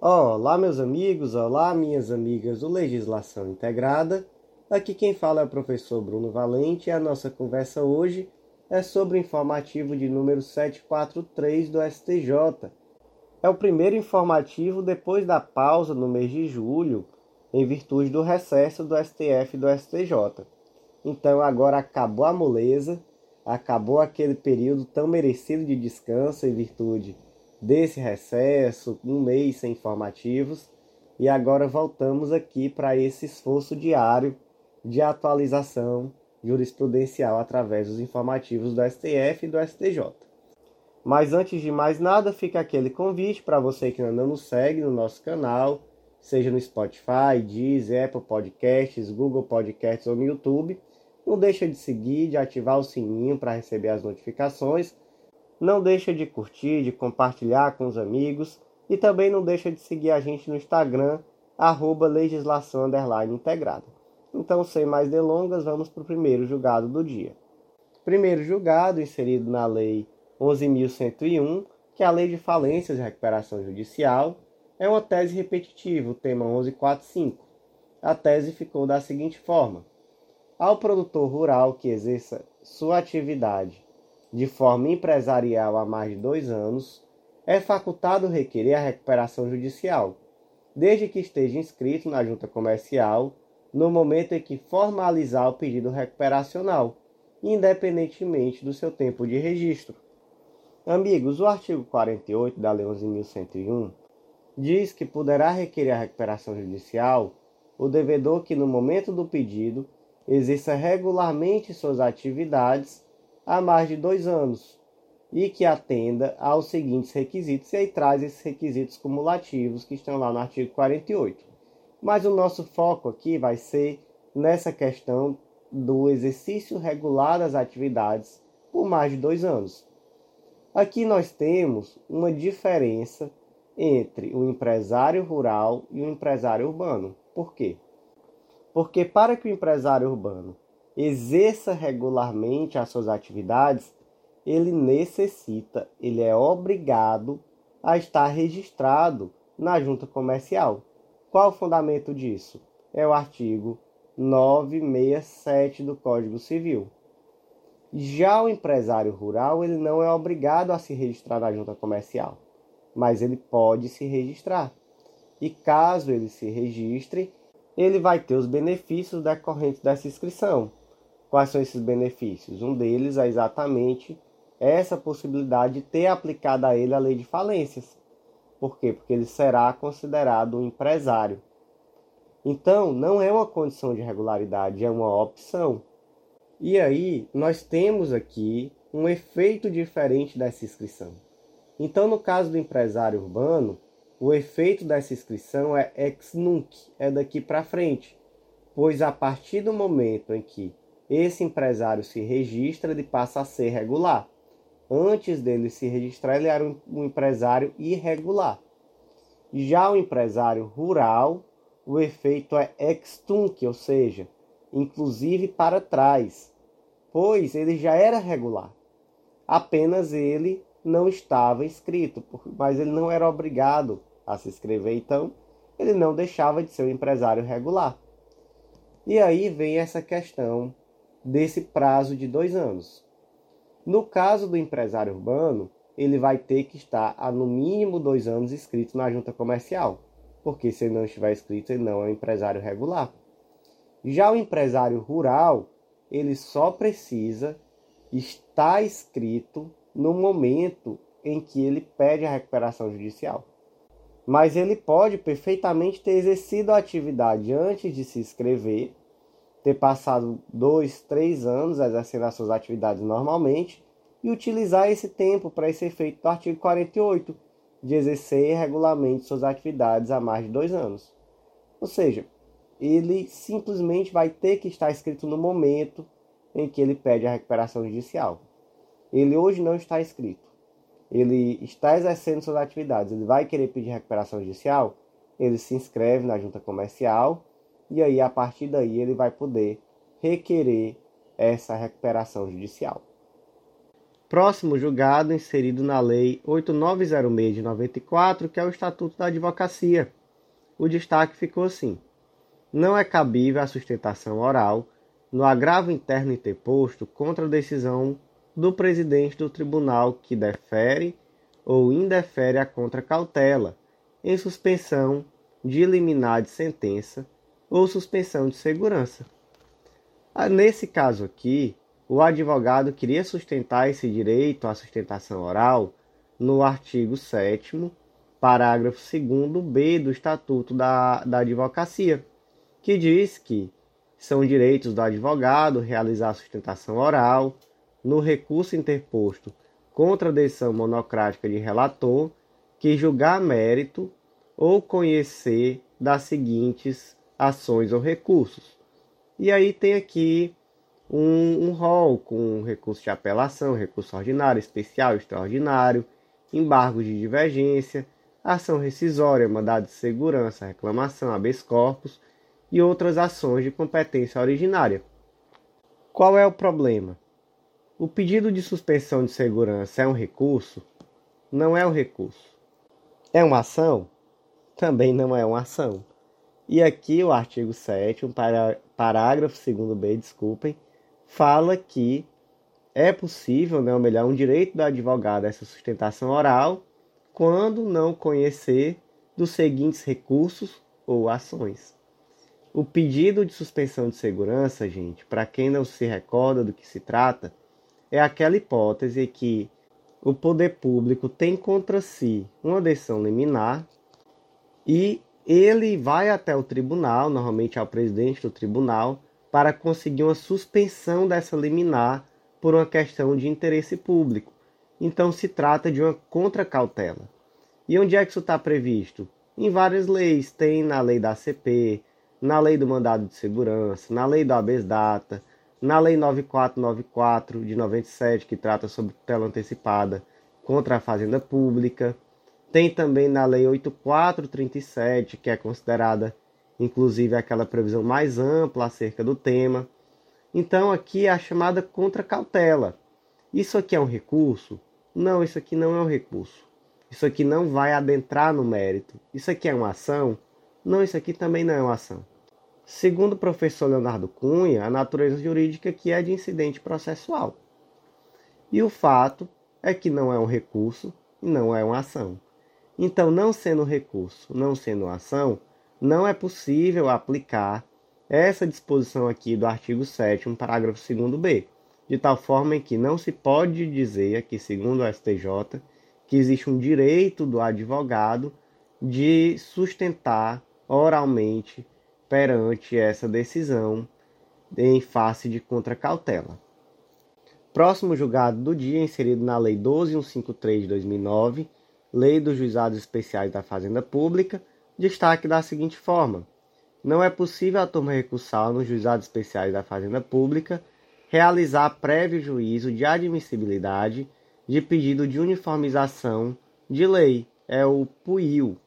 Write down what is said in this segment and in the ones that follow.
Olá, meus amigos, olá, minhas amigas do Legislação Integrada. Aqui quem fala é o professor Bruno Valente e a nossa conversa hoje é sobre o informativo de número 743 do STJ. É o primeiro informativo depois da pausa no mês de julho, em virtude do recesso do STF e do STJ. Então agora acabou a moleza, acabou aquele período tão merecido de descanso em virtude desse recesso, um mês sem informativos, e agora voltamos aqui para esse esforço diário de atualização jurisprudencial através dos informativos do STF e do STJ. Mas antes de mais nada, fica aquele convite para você que ainda não nos segue no nosso canal, seja no Spotify, Deezer, Apple Podcasts, Google Podcasts ou no YouTube. Não deixa de seguir, de ativar o sininho para receber as notificações não deixa de curtir, de compartilhar com os amigos e também não deixa de seguir a gente no Instagram, arroba legislação integrada. Então, sem mais delongas, vamos para o primeiro julgado do dia. Primeiro julgado, inserido na Lei 11.101, que é a Lei de Falências e Recuperação Judicial, é uma tese repetitiva, o tema 1145. A tese ficou da seguinte forma: ao produtor rural que exerça sua atividade de forma empresarial há mais de dois anos, é facultado requerer a recuperação judicial, desde que esteja inscrito na junta comercial no momento em que formalizar o pedido recuperacional, independentemente do seu tempo de registro. Amigos, o artigo 48 da Lei 11.101 diz que poderá requerer a recuperação judicial o devedor que, no momento do pedido, exerça regularmente suas atividades há mais de dois anos e que atenda aos seguintes requisitos, e aí traz esses requisitos cumulativos que estão lá no artigo 48. Mas o nosso foco aqui vai ser nessa questão do exercício regular das atividades por mais de dois anos. Aqui nós temos uma diferença entre o empresário rural e o empresário urbano. Por quê? Porque para que o empresário urbano exerça regularmente as suas atividades, ele necessita, ele é obrigado a estar registrado na junta comercial. Qual o fundamento disso? É o artigo 967 do Código Civil. Já o empresário rural, ele não é obrigado a se registrar na junta comercial, mas ele pode se registrar. E caso ele se registre, ele vai ter os benefícios decorrentes dessa inscrição. Quais são esses benefícios? Um deles é exatamente essa possibilidade de ter aplicado a ele a lei de falências. Por quê? Porque ele será considerado um empresário. Então, não é uma condição de regularidade, é uma opção. E aí, nós temos aqui um efeito diferente dessa inscrição. Então, no caso do empresário urbano, o efeito dessa inscrição é ex nunc, é daqui para frente, pois a partir do momento em que esse empresário se registra, ele passa a ser regular. Antes dele se registrar, ele era um empresário irregular. Já o empresário rural, o efeito é ex-tunc, ou seja, inclusive para trás, pois ele já era regular. Apenas ele não estava inscrito, mas ele não era obrigado a se inscrever, então ele não deixava de ser um empresário regular. E aí vem essa questão desse prazo de dois anos. No caso do empresário urbano, ele vai ter que estar há no mínimo dois anos inscrito na junta comercial, porque se ele não estiver inscrito, ele não é um empresário regular. Já o empresário rural, ele só precisa estar inscrito no momento em que ele pede a recuperação judicial. Mas ele pode perfeitamente ter exercido a atividade antes de se inscrever ter passado dois, três anos exercendo as suas atividades normalmente e utilizar esse tempo para esse efeito do artigo 48, de exercer regularmente suas atividades há mais de dois anos. Ou seja, ele simplesmente vai ter que estar escrito no momento em que ele pede a recuperação judicial. Ele hoje não está inscrito. Ele está exercendo suas atividades. Ele vai querer pedir recuperação judicial. Ele se inscreve na junta comercial e aí a partir daí ele vai poder requerer essa recuperação judicial. Próximo julgado inserido na Lei 8906 de 94, que é o Estatuto da Advocacia. O destaque ficou assim: não é cabível a sustentação oral no agravo interno interposto contra a decisão do presidente do tribunal que defere ou indefere a contracautela, em suspensão de liminar de sentença ou suspensão de segurança. Ah, nesse caso aqui, o advogado queria sustentar esse direito à sustentação oral no artigo 7, parágrafo 2b do Estatuto da, da Advocacia que diz que são direitos do advogado realizar a sustentação oral no recurso interposto contra a decisão monocrática de relator que julgar mérito ou conhecer das seguintes ações ou recursos. E aí tem aqui um, um rol com recurso de apelação, recurso ordinário, especial, extraordinário, embargos de divergência, ação rescisória, mandado de segurança, reclamação, habeas corpus e outras ações de competência originária. Qual é o problema? O pedido de suspensão de segurança é um recurso? Não é um recurso. É uma ação? Também não é uma ação. E aqui o artigo 7, um parágrafo 2b, desculpem, fala que é possível, né, ou melhor, um direito do advogado a essa sustentação oral quando não conhecer dos seguintes recursos ou ações. O pedido de suspensão de segurança, gente, para quem não se recorda do que se trata, é aquela hipótese que o poder público tem contra si uma decisão liminar e ele vai até o tribunal, normalmente ao presidente do tribunal, para conseguir uma suspensão dessa liminar por uma questão de interesse público. Então se trata de uma contracautela. E onde é que isso está previsto? Em várias leis. Tem na lei da ACP, na lei do mandado de segurança, na lei do habeas data, na lei 9494 de 97, que trata sobre tutela antecipada contra a fazenda pública. Tem também na lei 8437, que é considerada inclusive aquela previsão mais ampla acerca do tema. Então aqui é a chamada contracautela. Isso aqui é um recurso? Não, isso aqui não é um recurso. Isso aqui não vai adentrar no mérito. Isso aqui é uma ação? Não, isso aqui também não é uma ação. Segundo o professor Leonardo Cunha, a natureza jurídica aqui é de incidente processual. E o fato é que não é um recurso e não é uma ação. Então, não sendo recurso, não sendo ação, não é possível aplicar essa disposição aqui do artigo 7 parágrafo 2b, de tal forma que não se pode dizer aqui, segundo o STJ, que existe um direito do advogado de sustentar oralmente perante essa decisão em face de contracautela. Próximo julgado do dia, inserido na Lei 12153 de 2009, Lei dos Juizados Especiais da Fazenda Pública, destaque da seguinte forma: não é possível a turma recursal nos Juizados Especiais da Fazenda Pública realizar prévio juízo de admissibilidade de pedido de uniformização de lei, é o PUIL,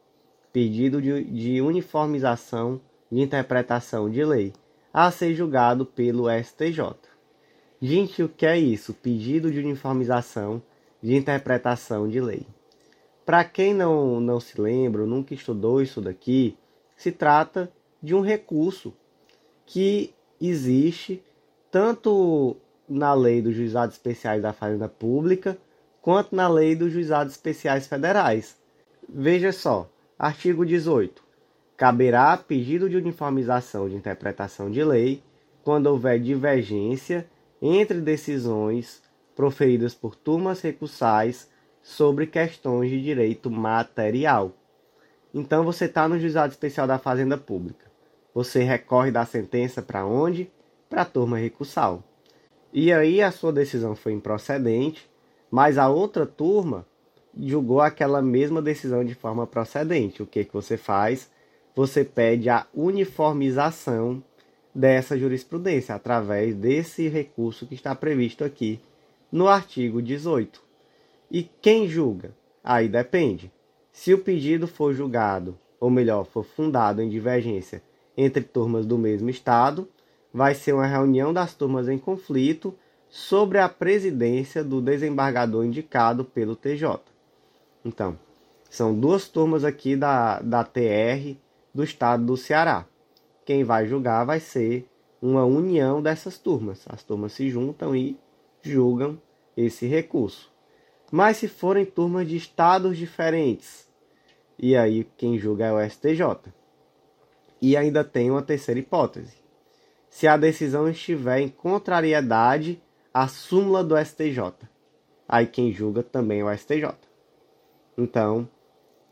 pedido de, de uniformização de interpretação de lei a ser julgado pelo STJ. Gente, o que é isso? Pedido de uniformização de interpretação de lei. Para quem não, não se lembra, nunca estudou isso daqui, se trata de um recurso que existe tanto na lei dos juizados especiais da Fazenda Pública quanto na lei dos juizados especiais federais. Veja só, artigo 18 caberá pedido de uniformização de interpretação de lei quando houver divergência entre decisões proferidas por turmas recursais sobre questões de direito material. Então você está no juizado especial da Fazenda Pública. Você recorre da sentença para onde? Para a turma recursal. E aí a sua decisão foi improcedente, mas a outra turma julgou aquela mesma decisão de forma procedente. O que, que você faz? você pede a uniformização dessa jurisprudência através desse recurso que está previsto aqui no artigo 18. E quem julga? Aí depende. Se o pedido for julgado, ou melhor, for fundado em divergência entre turmas do mesmo estado, vai ser uma reunião das turmas em conflito sobre a presidência do desembargador indicado pelo TJ. Então, são duas turmas aqui da, da TR do estado do Ceará. Quem vai julgar vai ser uma união dessas turmas. As turmas se juntam e julgam esse recurso. Mas se forem turmas de estados diferentes, e aí quem julga é o STJ. E ainda tem uma terceira hipótese. Se a decisão estiver em contrariedade à súmula do STJ, aí quem julga também é o STJ. Então,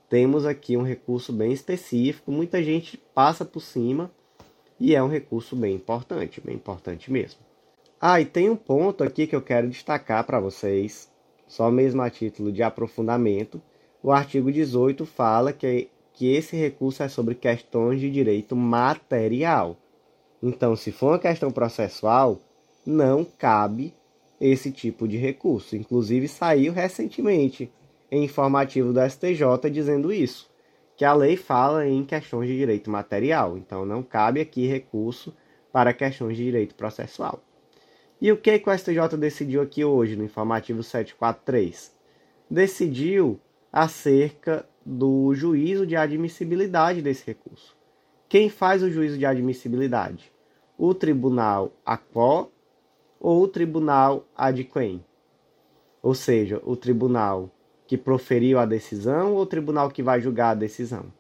temos aqui um recurso bem específico, muita gente passa por cima e é um recurso bem importante, bem importante mesmo. Ah, e tem um ponto aqui que eu quero destacar para vocês, só mesmo a título de aprofundamento. O artigo 18 fala que, que esse recurso é sobre questões de direito material. Então, se for uma questão processual, não cabe esse tipo de recurso. Inclusive, saiu recentemente em informativo do STJ dizendo isso, que a lei fala em questões de direito material, então não cabe aqui recurso para questões de direito processual. E o que, que o STJ decidiu aqui hoje no informativo 743? Decidiu acerca do juízo de admissibilidade desse recurso. Quem faz o juízo de admissibilidade? O tribunal ACO ou o tribunal adquem? Ou seja, o tribunal que proferiu a decisão ou o tribunal que vai julgar a decisão?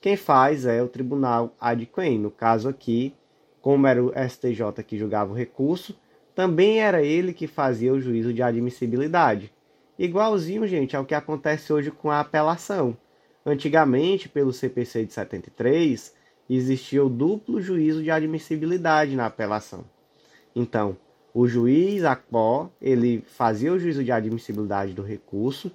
Quem faz é o tribunal ad quem. No caso aqui, como era o STJ que julgava o recurso, também era ele que fazia o juízo de admissibilidade. Igualzinho, gente, ao que acontece hoje com a apelação. Antigamente, pelo CPC de 73, existia o duplo juízo de admissibilidade na apelação. Então, o juiz ACPO, ele fazia o juízo de admissibilidade do recurso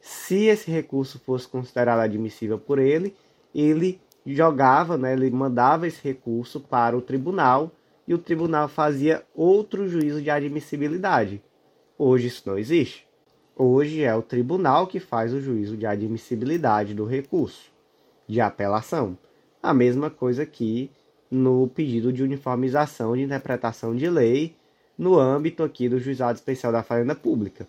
se esse recurso fosse considerado admissível por ele, ele jogava, né, ele mandava esse recurso para o tribunal e o tribunal fazia outro juízo de admissibilidade. Hoje isso não existe. Hoje é o tribunal que faz o juízo de admissibilidade do recurso de apelação. A mesma coisa que no pedido de uniformização de interpretação de lei no âmbito aqui do Juizado Especial da Fazenda Pública.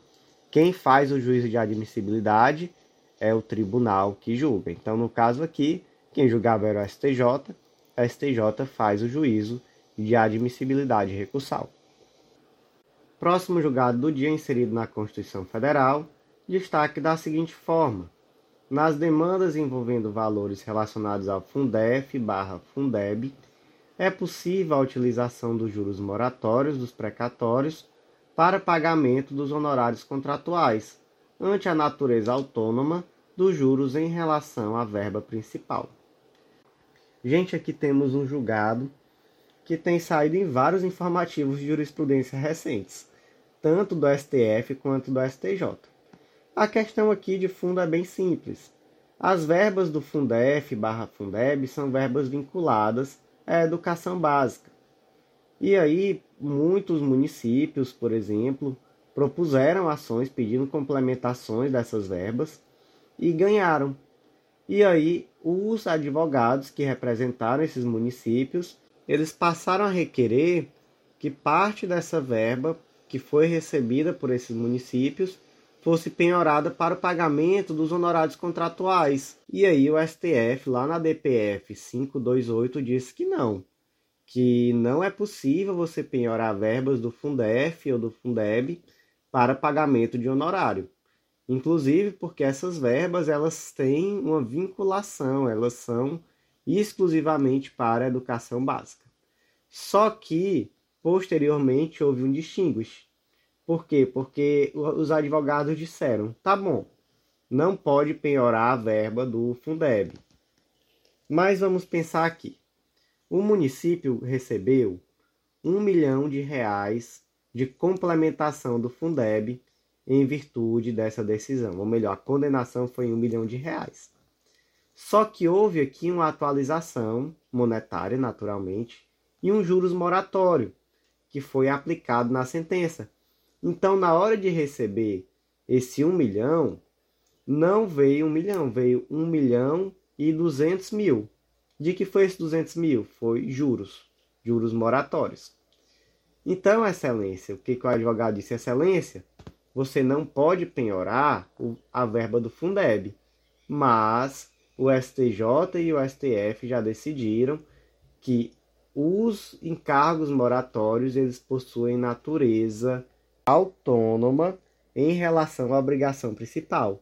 Quem faz o juízo de admissibilidade é o tribunal que julga. Então, no caso aqui, quem julgava era o STJ, a STJ faz o juízo de admissibilidade recursal. Próximo julgado do dia inserido na Constituição Federal, destaque da seguinte forma: nas demandas envolvendo valores relacionados ao Fundef barra Fundeb, é possível a utilização dos juros moratórios dos precatórios para pagamento dos honorários contratuais, ante a natureza autônoma dos juros em relação à verba principal. Gente, aqui temos um julgado que tem saído em vários informativos de jurisprudência recentes, tanto do STF quanto do STJ. A questão aqui de fundo é bem simples. As verbas do Fundef barra Fundeb são verbas vinculadas à educação básica. E aí, muitos municípios, por exemplo, propuseram ações pedindo complementações dessas verbas e ganharam. E aí, os advogados que representaram esses municípios, eles passaram a requerer que parte dessa verba que foi recebida por esses municípios fosse penhorada para o pagamento dos honorários contratuais. E aí o STF, lá na DPF 528, disse que não, que não é possível você penhorar verbas do Fundef ou do Fundeb para pagamento de honorário. Inclusive porque essas verbas elas têm uma vinculação, elas são exclusivamente para a educação básica. Só que posteriormente houve um distinguish. Por quê? Porque os advogados disseram: tá bom, não pode penhorar a verba do Fundeb. Mas vamos pensar aqui. O município recebeu um milhão de reais de complementação do Fundeb em virtude dessa decisão. Ou melhor, a condenação foi um milhão de reais. Só que houve aqui uma atualização monetária, naturalmente, e um juros moratório, que foi aplicado na sentença. Então, na hora de receber esse um milhão, não veio um milhão, veio um milhão e duzentos mil. De que foi esses 200 mil? Foi juros, juros moratórios. Então, Excelência, o que, que o advogado disse? Excelência, você não pode penhorar a verba do Fundeb, mas o STJ e o STF já decidiram que os encargos moratórios eles possuem natureza autônoma em relação à obrigação principal.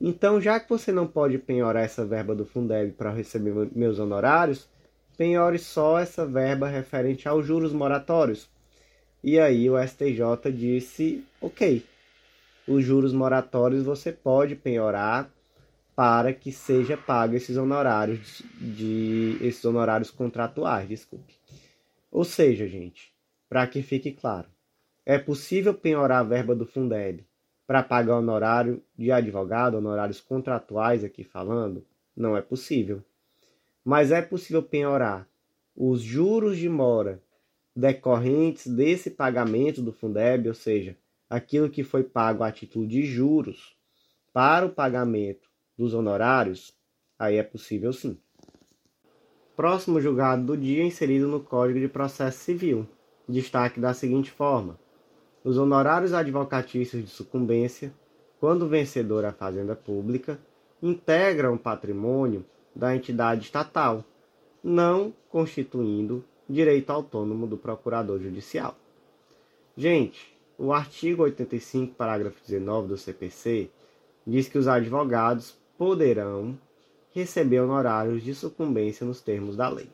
Então, já que você não pode penhorar essa verba do Fundeb para receber meus honorários, penhore só essa verba referente aos juros moratórios. E aí o STJ disse, ok, os juros moratórios você pode penhorar para que seja pago esses honorários de esses honorários contratuais, desculpe. Ou seja, gente, para que fique claro, é possível penhorar a verba do Fundeb para pagar honorário de advogado, honorários contratuais aqui falando? Não é possível. Mas é possível penhorar os juros de mora decorrentes desse pagamento do Fundeb, ou seja, aquilo que foi pago a título de juros para o pagamento dos honorários, aí é possível sim. Próximo julgado do dia inserido no Código de Processo Civil. Destaque da seguinte forma: os honorários advocatícios de sucumbência, quando vencedor a fazenda pública, integram o patrimônio da entidade estatal, não constituindo direito autônomo do procurador judicial. Gente, o artigo 85, parágrafo 19 do CPC diz que os advogados poderão receber honorários de sucumbência nos termos da lei.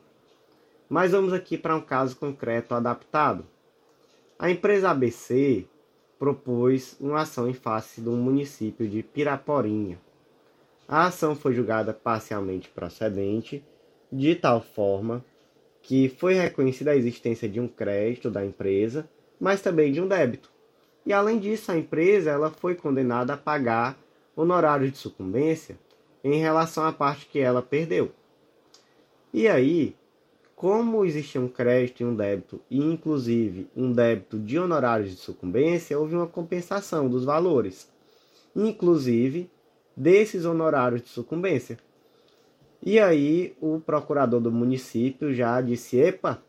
Mas vamos aqui para um caso concreto adaptado. A empresa ABC propôs uma ação em face do município de Piraporinha. A ação foi julgada parcialmente procedente, de tal forma que foi reconhecida a existência de um crédito da empresa, mas também de um débito. E além disso, a empresa ela foi condenada a pagar honorários de sucumbência em relação à parte que ela perdeu. E aí, como existia um crédito e um débito, e inclusive um débito de honorários de sucumbência, houve uma compensação dos valores, inclusive desses honorários de sucumbência. E aí o procurador do município já disse: "Epa,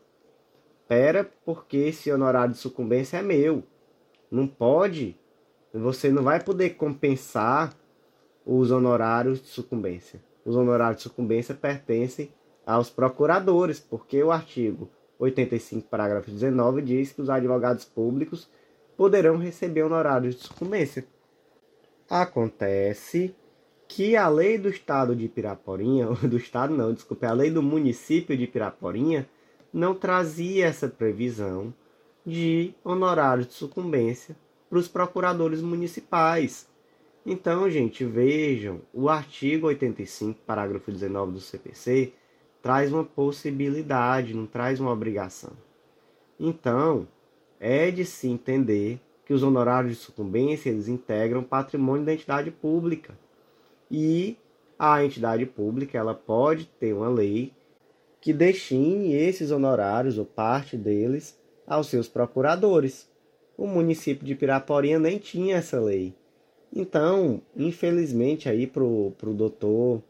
pera, porque esse honorário de sucumbência é meu. Não pode, você não vai poder compensar os honorários de sucumbência. Os honorários de sucumbência pertencem aos procuradores, porque o artigo 85, parágrafo 19 diz que os advogados públicos poderão receber honorários de sucumbência. Acontece que a lei do estado de Piraporinha, do estado não, desculpe, a lei do município de Piraporinha não trazia essa previsão de honorários de sucumbência para os procuradores municipais. Então, gente, vejam, o artigo 85, parágrafo 19 do CPC traz uma possibilidade, não traz uma obrigação. Então, é de se entender que os honorários de sucumbência eles integram patrimônio da entidade pública. E a entidade pública ela pode ter uma lei que destine esses honorários ou parte deles aos seus procuradores. O município de Piraporinha nem tinha essa lei. Então, infelizmente aí pro, pro doutor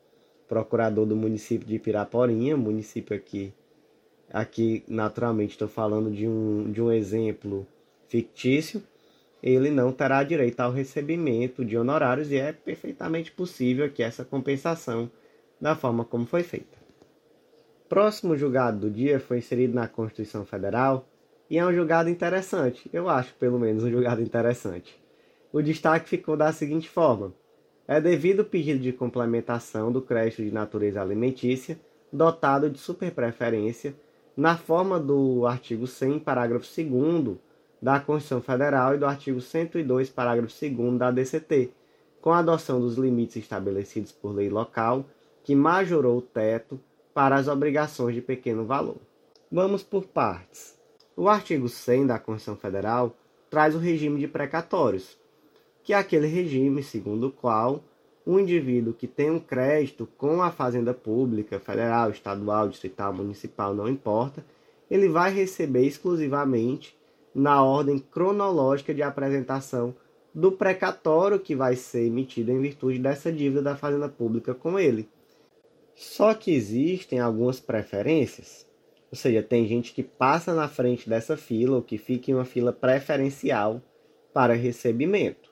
procurador do município de Piraporinha, município aqui, aqui naturalmente estou falando de um, de um exemplo fictício, ele não terá direito ao recebimento de honorários e é perfeitamente possível que essa compensação da forma como foi feita. Próximo julgado do dia foi inserido na Constituição Federal e é um julgado interessante, eu acho pelo menos um julgado interessante. O destaque ficou da seguinte forma: é devido ao pedido de complementação do crédito de natureza alimentícia dotado de superpreferência na forma do artigo 100, parágrafo 2 da Constituição Federal e do artigo 102, parágrafo 2 da DCT, com a adoção dos limites estabelecidos por lei local, que majorou o teto para as obrigações de pequeno valor. Vamos por partes. O artigo 100 da Constituição Federal traz o regime de precatórios, que é aquele regime segundo o qual um indivíduo que tem um crédito com a fazenda pública, federal, estadual, distrital, municipal, não importa, ele vai receber exclusivamente na ordem cronológica de apresentação do precatório que vai ser emitido em virtude dessa dívida da fazenda pública com ele. Só que existem algumas preferências. Ou seja, tem gente que passa na frente dessa fila ou que fica em uma fila preferencial para recebimento.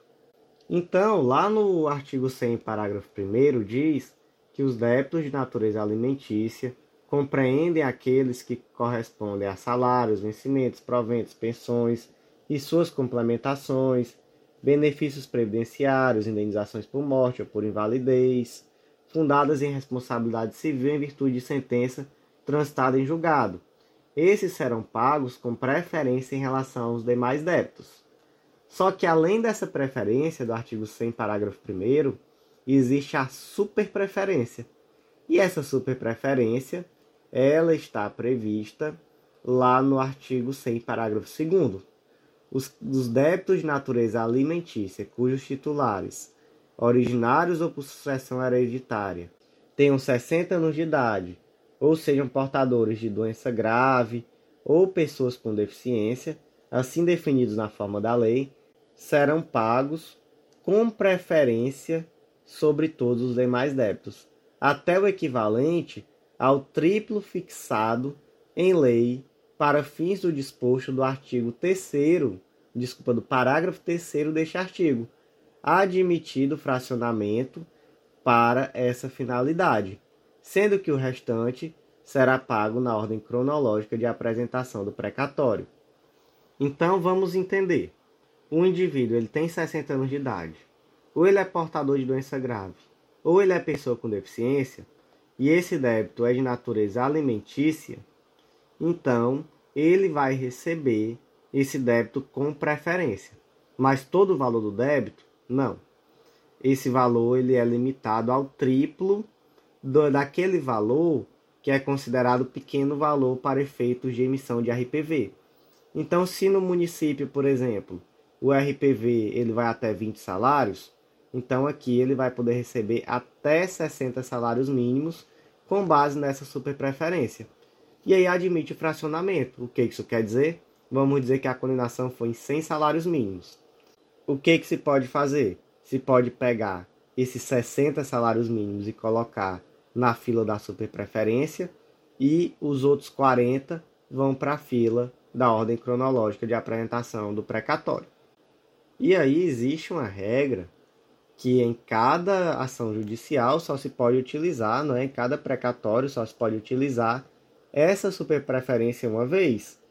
Então, lá no artigo 100, parágrafo 1, diz que os débitos de natureza alimentícia compreendem aqueles que correspondem a salários, vencimentos, proventos, pensões e suas complementações, benefícios previdenciários, indenizações por morte ou por invalidez, fundadas em responsabilidade civil em virtude de sentença transitada em julgado. Esses serão pagos com preferência em relação aos demais débitos. Só que além dessa preferência do artigo 100, parágrafo 1 existe a superpreferência. E essa superpreferência, ela está prevista lá no artigo 100, parágrafo 2 os, os débitos de natureza alimentícia, cujos titulares, originários ou por sucessão hereditária, tenham 60 anos de idade, ou sejam portadores de doença grave ou pessoas com deficiência, assim definidos na forma da lei, serão pagos com preferência sobre todos os demais débitos, até o equivalente ao triplo fixado em lei para fins do disposto do artigo 3 desculpa, do parágrafo 3 deste artigo, admitido fracionamento para essa finalidade, sendo que o restante será pago na ordem cronológica de apresentação do precatório. Então vamos entender um indivíduo ele tem 60 anos de idade, ou ele é portador de doença grave, ou ele é pessoa com deficiência, e esse débito é de natureza alimentícia, então ele vai receber esse débito com preferência. Mas todo o valor do débito, não. Esse valor ele é limitado ao triplo do, daquele valor que é considerado pequeno valor para efeitos de emissão de RPV. Então, se no município, por exemplo, o RPV ele vai até 20 salários, então aqui ele vai poder receber até 60 salários mínimos com base nessa superpreferência. E aí admite o fracionamento. O que isso quer dizer? Vamos dizer que a condenação foi em 100 salários mínimos. O que, que se pode fazer? Se pode pegar esses 60 salários mínimos e colocar na fila da superpreferência e os outros 40 vão para a fila da ordem cronológica de apresentação do precatório. E aí existe uma regra que em cada ação judicial só se pode utilizar, não é? em cada precatório só se pode utilizar essa superpreferência uma vez.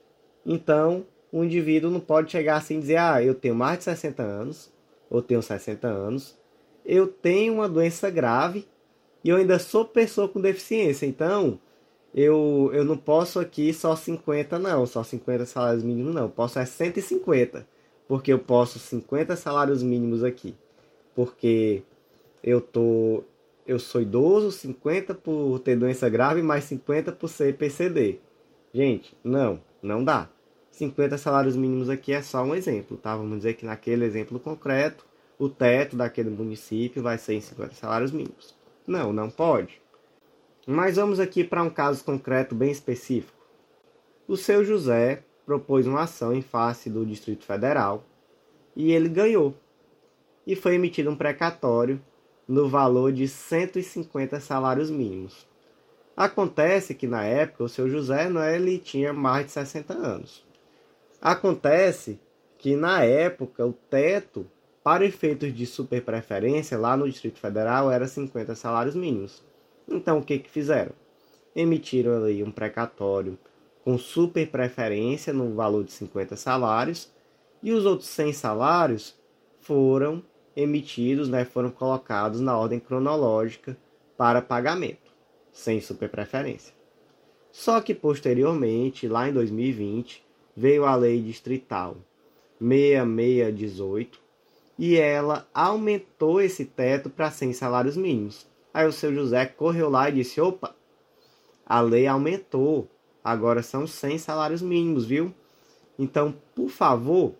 Então, o indivíduo não pode chegar assim e dizer: ah, eu tenho mais de 60 anos, ou tenho 60 anos, eu tenho uma doença grave e eu ainda sou pessoa com deficiência. Então, eu, eu não posso aqui só 50, não, só 50 salários mínimos, não. Posso é 150 porque eu posso 50 salários mínimos aqui, porque eu tô eu sou idoso, 50 por ter doença grave, mais 50 por ser PCD. Gente, não, não dá. 50 salários mínimos aqui é só um exemplo, tá? Vamos dizer que naquele exemplo concreto, o teto daquele município vai ser em 50 salários mínimos. Não, não pode. Mas vamos aqui para um caso concreto bem específico. O seu José propôs uma ação em face do Distrito Federal e ele ganhou. E foi emitido um precatório no valor de 150 salários mínimos. Acontece que na época o seu José não é, ele tinha mais de 60 anos. Acontece que na época o teto para efeitos de superpreferência lá no Distrito Federal era 50 salários mínimos. Então o que que fizeram? Emitiram ali um precatório com super preferência no valor de 50 salários, e os outros 100 salários foram emitidos, né, foram colocados na ordem cronológica para pagamento, sem superpreferência. Só que posteriormente, lá em 2020, veio a lei distrital 6618 e ela aumentou esse teto para 100 salários mínimos. Aí o seu José correu lá e disse: opa, a lei aumentou, Agora são 100 salários mínimos, viu? Então, por favor,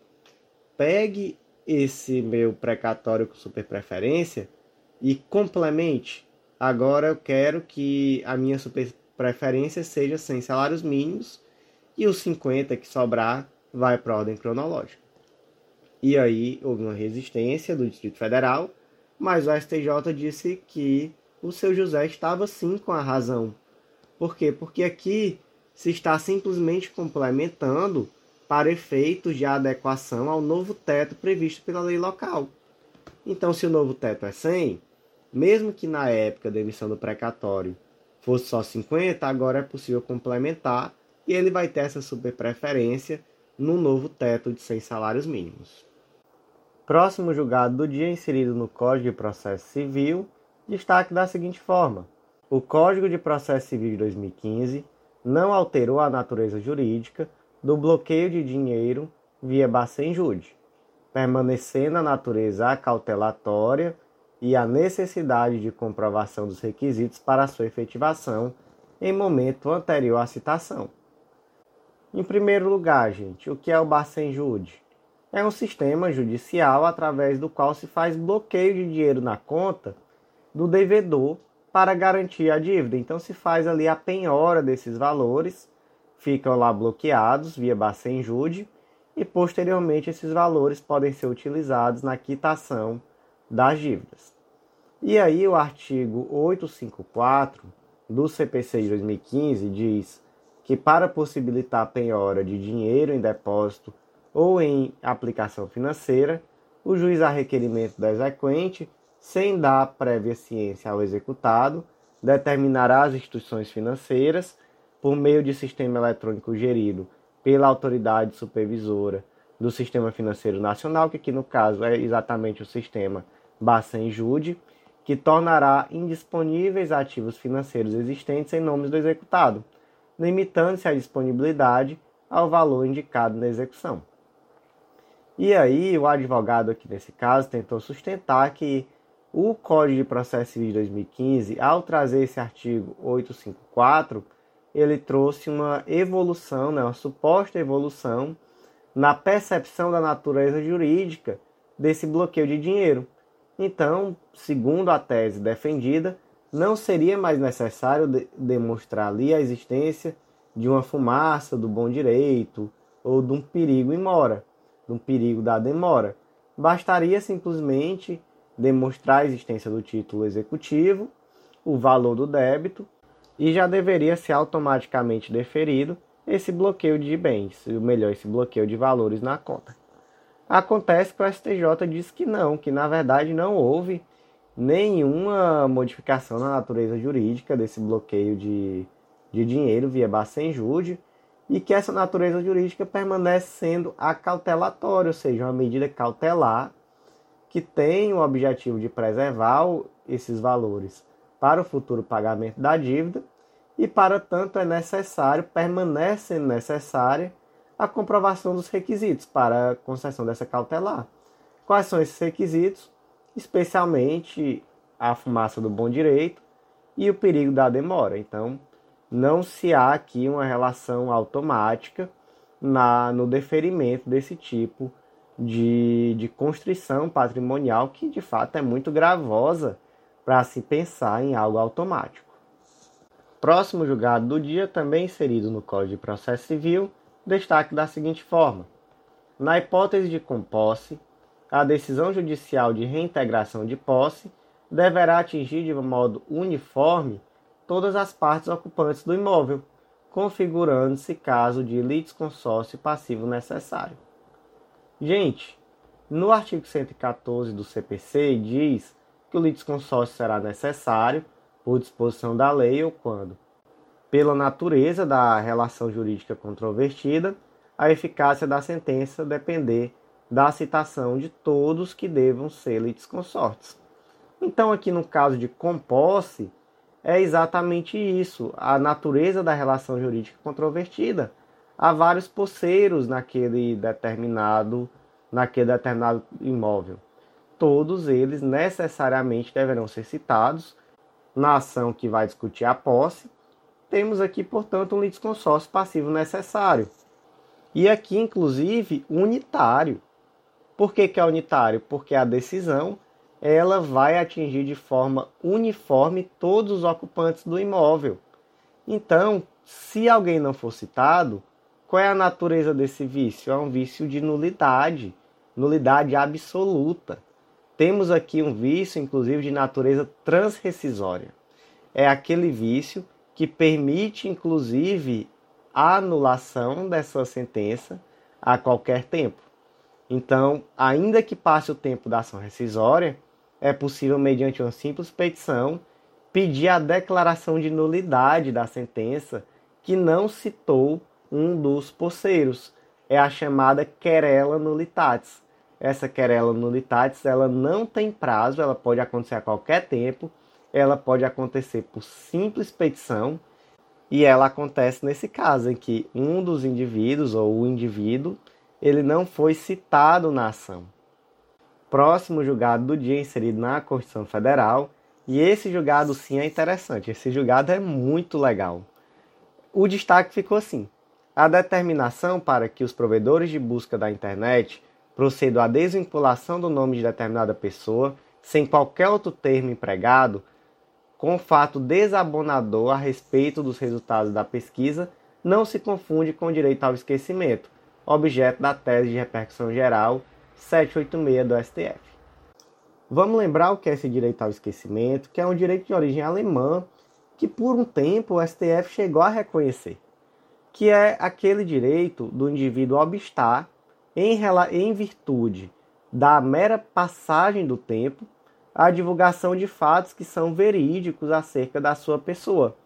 pegue esse meu precatório com super preferência e complemente. Agora eu quero que a minha super preferência seja 100 salários mínimos e os 50 que sobrar vai para a ordem cronológica. E aí houve uma resistência do Distrito Federal, mas o STJ disse que o seu José estava sim com a razão. Por quê? Porque aqui se está simplesmente complementando para efeitos de adequação ao novo teto previsto pela lei local. Então, se o novo teto é 100, mesmo que na época da emissão do precatório fosse só 50, agora é possível complementar e ele vai ter essa superpreferência no novo teto de 100 salários mínimos. Próximo julgado do dia inserido no Código de Processo Civil, destaque da seguinte forma: o Código de Processo Civil de 2015 não alterou a natureza jurídica do bloqueio de dinheiro via Bacen-Jude, permanecendo a natureza acautelatória e a necessidade de comprovação dos requisitos para sua efetivação em momento anterior à citação. Em primeiro lugar, gente, o que é o Bacen-Jude? É um sistema judicial através do qual se faz bloqueio de dinheiro na conta do devedor para garantir a dívida. Então se faz ali a penhora desses valores, ficam lá bloqueados via Bacen-Jude e posteriormente esses valores podem ser utilizados na quitação das dívidas. E aí o artigo 854 do CPC de 2015 diz que para possibilitar a penhora de dinheiro em depósito ou em aplicação financeira, o juiz a requerimento da exequente, sem dar prévia ciência ao executado, determinará as instituições financeiras, por meio de sistema eletrônico gerido pela autoridade supervisora do Sistema Financeiro Nacional, que aqui no caso é exatamente o sistema Bacen-Jude, que tornará indisponíveis ativos financeiros existentes em nome do executado, limitando-se a disponibilidade ao valor indicado na execução. E aí, o advogado aqui nesse caso tentou sustentar que o Código de Processo Civil de 2015, ao trazer esse artigo 854, ele trouxe uma evolução, né, uma suposta evolução na percepção da natureza jurídica desse bloqueio de dinheiro. Então, segundo a tese defendida, não seria mais necessário de demonstrar ali a existência de uma fumaça do bom direito ou de um perigo em um perigo da demora. Bastaria simplesmente demonstrar a existência do título executivo, o valor do débito e já deveria ser automaticamente deferido esse bloqueio de bens, ou melhor, esse bloqueio de valores na conta. Acontece que o STJ diz que não, que na verdade não houve nenhuma modificação na natureza jurídica desse bloqueio de, de dinheiro via Bacen-Jude e que essa natureza jurídica permanece sendo acautelatória, ou seja, uma medida cautelar que tem o objetivo de preservar esses valores para o futuro pagamento da dívida e, para tanto, é necessário, permanece necessária, a comprovação dos requisitos para a concessão dessa cautelar. Quais são esses requisitos? Especialmente a fumaça do bom direito e o perigo da demora. Então, não se há aqui uma relação automática na, no deferimento desse tipo de, de constrição patrimonial, que de fato é muito gravosa para se pensar em algo automático. Próximo julgado do dia, também inserido no Código de Processo Civil, destaque da seguinte forma: na hipótese de composse, a decisão judicial de reintegração de posse deverá atingir de modo uniforme todas as partes ocupantes do imóvel, configurando-se caso de litisconsórcio passivo necessário. Gente, no artigo 114 do CPC diz que o litisconsórcio será necessário por disposição da lei ou quando, pela natureza da relação jurídica controvertida, a eficácia da sentença depender da citação de todos que devam ser litisconsortes. Então, aqui no caso de composse, é exatamente isso, a natureza da relação jurídica controvertida. Há vários poceiros naquele determinado, naquele determinado imóvel todos eles necessariamente deverão ser citados na ação que vai discutir a posse. Temos aqui, portanto, um litisconsórcio passivo necessário. E aqui, inclusive, unitário. Por que, que é unitário? Porque a decisão ela vai atingir de forma uniforme todos os ocupantes do imóvel. Então, se alguém não for citado, qual é a natureza desse vício? É um vício de nulidade, nulidade absoluta. Temos aqui um vício, inclusive, de natureza transrescisória. É aquele vício que permite, inclusive, anulação dessa sentença a qualquer tempo. Então, ainda que passe o tempo da ação rescisória, é possível, mediante uma simples petição, pedir a declaração de nulidade da sentença que não citou um dos poceiros. É a chamada querela nullitatis. Essa querela nullitatis, ela não tem prazo, ela pode acontecer a qualquer tempo, ela pode acontecer por simples petição, e ela acontece nesse caso em que um dos indivíduos ou o indivíduo, ele não foi citado na ação. Próximo julgado do dia inserido na Constituição Federal, e esse julgado sim é interessante, esse julgado é muito legal. O destaque ficou assim: a determinação para que os provedores de busca da internet procedam à desvinculação do nome de determinada pessoa, sem qualquer outro termo empregado, com fato desabonador a respeito dos resultados da pesquisa, não se confunde com o direito ao esquecimento, objeto da tese de repercussão geral 786 do STF. Vamos lembrar o que é esse direito ao esquecimento, que é um direito de origem alemã que por um tempo o STF chegou a reconhecer, que é aquele direito do indivíduo obstar em, em virtude da mera passagem do tempo a divulgação de fatos que são verídicos acerca da sua pessoa.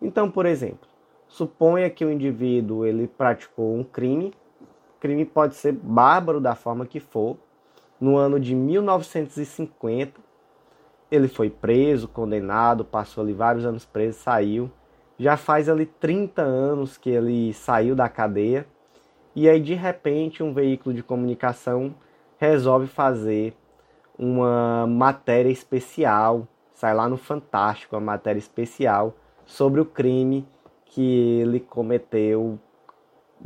Então, por exemplo, suponha que o indivíduo ele praticou um crime, crime pode ser bárbaro da forma que for. No ano de 1950, ele foi preso, condenado, passou ali vários anos preso, saiu. Já faz ali 30 anos que ele saiu da cadeia. E aí, de repente, um veículo de comunicação resolve fazer uma matéria especial, sai lá no Fantástico, uma matéria especial sobre o crime que ele cometeu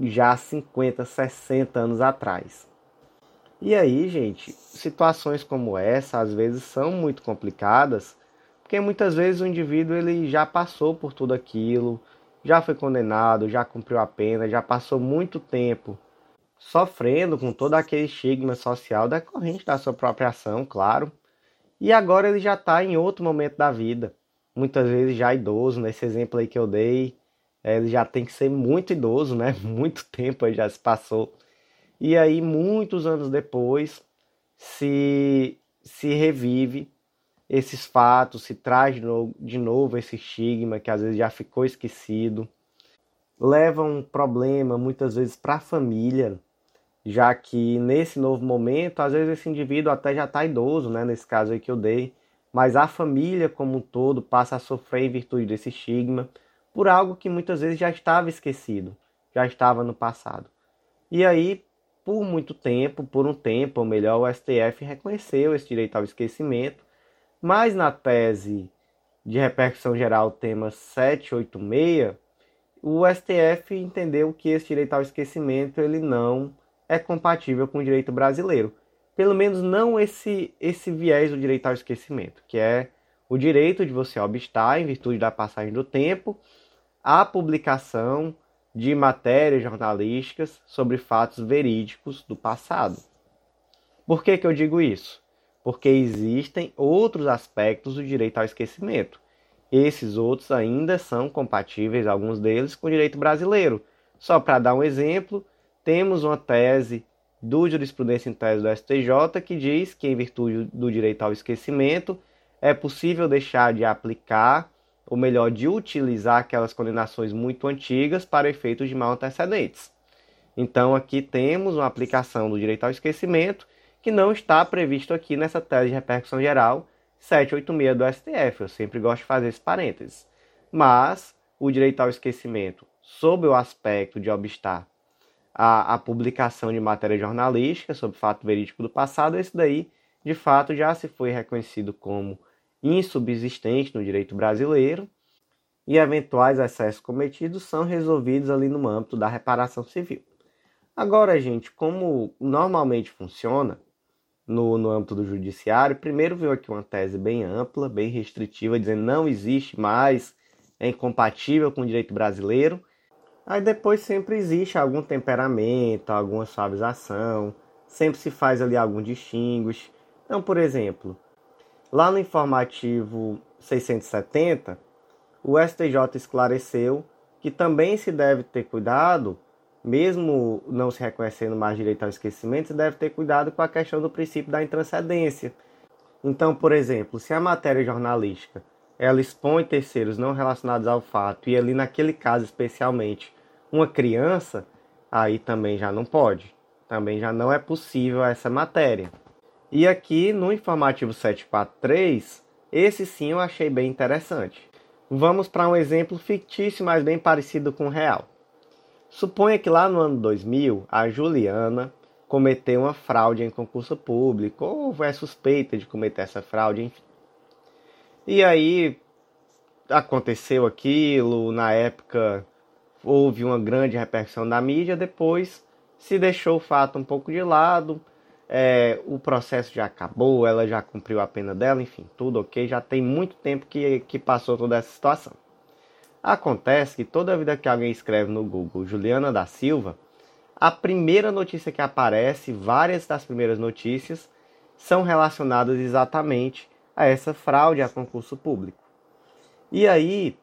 já 50, 60 anos atrás. E aí, gente, situações como essa às vezes são muito complicadas, porque muitas vezes o indivíduo ele já passou por tudo aquilo, já foi condenado, já cumpriu a pena, já passou muito tempo sofrendo com todo aquele estigma social decorrente da sua própria ação, claro. E agora ele já está em outro momento da vida, muitas vezes já idoso, nesse exemplo aí que eu dei, ele já tem que ser muito idoso, né? Muito tempo já se passou. E aí, muitos anos depois, se, se revive esses fatos, se traz de novo, de novo esse estigma que às vezes já ficou esquecido, leva um problema muitas vezes para a família, já que nesse novo momento, às vezes esse indivíduo até já está idoso, né, nesse caso aí que eu dei, mas a família como um todo passa a sofrer em virtude desse estigma por algo que muitas vezes já estava esquecido, já estava no passado. E aí, por muito tempo, por um tempo, ou melhor, o STF reconheceu esse direito ao esquecimento, mas na tese de repercussão geral, tema 786, o STF entendeu que esse direito ao esquecimento ele não é compatível com o direito brasileiro. Pelo menos não esse, esse viés do direito ao esquecimento, que é o direito de você obstar, em virtude da passagem do tempo, a publicação de matérias jornalísticas sobre fatos verídicos do passado. Por que, que eu digo isso? Porque existem outros aspectos do direito ao esquecimento. Esses outros ainda são compatíveis, alguns deles, com o direito brasileiro. Só para dar um exemplo, temos uma tese do jurisprudência em tese do STJ que diz que, em virtude do direito ao esquecimento, é possível deixar de aplicar, ou melhor, de utilizar aquelas condenações muito antigas para efeitos de mal antecedentes. Então, aqui temos uma aplicação do direito ao esquecimento que não está previsto aqui nessa tese de repercussão geral 786 do STF. Eu sempre gosto de fazer esse parênteses. Mas o direito ao esquecimento, sob o aspecto de obstar a, a publicação de matéria jornalística sobre fato verídico do passado, esse daí, de fato, já se foi reconhecido como insubsistente no direito brasileiro e eventuais excessos cometidos são resolvidos ali no âmbito da reparação civil. Agora, gente, como normalmente funciona no, no âmbito do judiciário, primeiro veio aqui uma tese bem ampla, bem restritiva, dizendo não existe mais, é incompatível com o direito brasileiro. Aí depois sempre existe algum temperamento, alguma suavização, sempre se faz ali algum distinguish. Então, por exemplo, lá no informativo 670, o STJ esclareceu que também se deve ter cuidado, mesmo não se reconhecendo mais direito ao esquecimento, se deve ter cuidado com a questão do princípio da intrancedência. Então, por exemplo, se a matéria jornalística ela expõe terceiros não relacionados ao fato, e ali naquele caso especialmente uma criança, aí também já não pode. Também já não é possível essa matéria. E aqui no informativo 743, esse sim eu achei bem interessante. Vamos para um exemplo fictício, mas bem parecido com o real. Suponha que lá no ano 2000, a Juliana cometeu uma fraude em concurso público, ou é suspeita de cometer essa fraude, enfim. E aí aconteceu aquilo, na época houve uma grande repercussão da mídia, depois se deixou o fato um pouco de lado, é, o processo já acabou, ela já cumpriu a pena dela, enfim, tudo ok, já tem muito tempo que, que passou toda essa situação. Acontece que toda vida que alguém escreve no Google Juliana da Silva, a primeira notícia que aparece, várias das primeiras notícias, são relacionadas exatamente a essa fraude a concurso público. E aí